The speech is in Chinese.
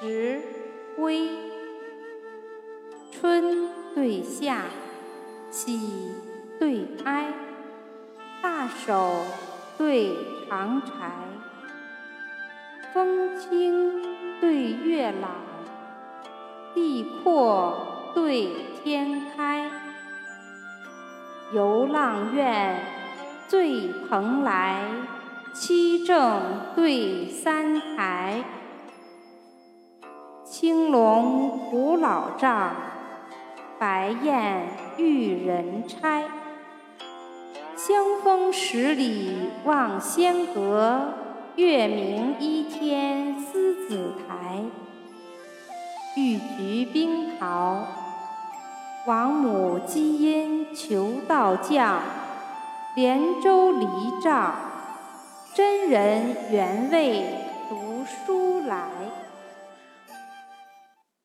时微。春对夏，喜对哀，大手对长柴，风清对月朗，地阔对天开。游浪苑醉蓬莱，七正对三台。青龙古老帐，白燕玉人钗。香风十里望仙阁，月明依天思紫台。玉菊冰桃，王母积阴求道降。连舟离帐，真人原为读书来。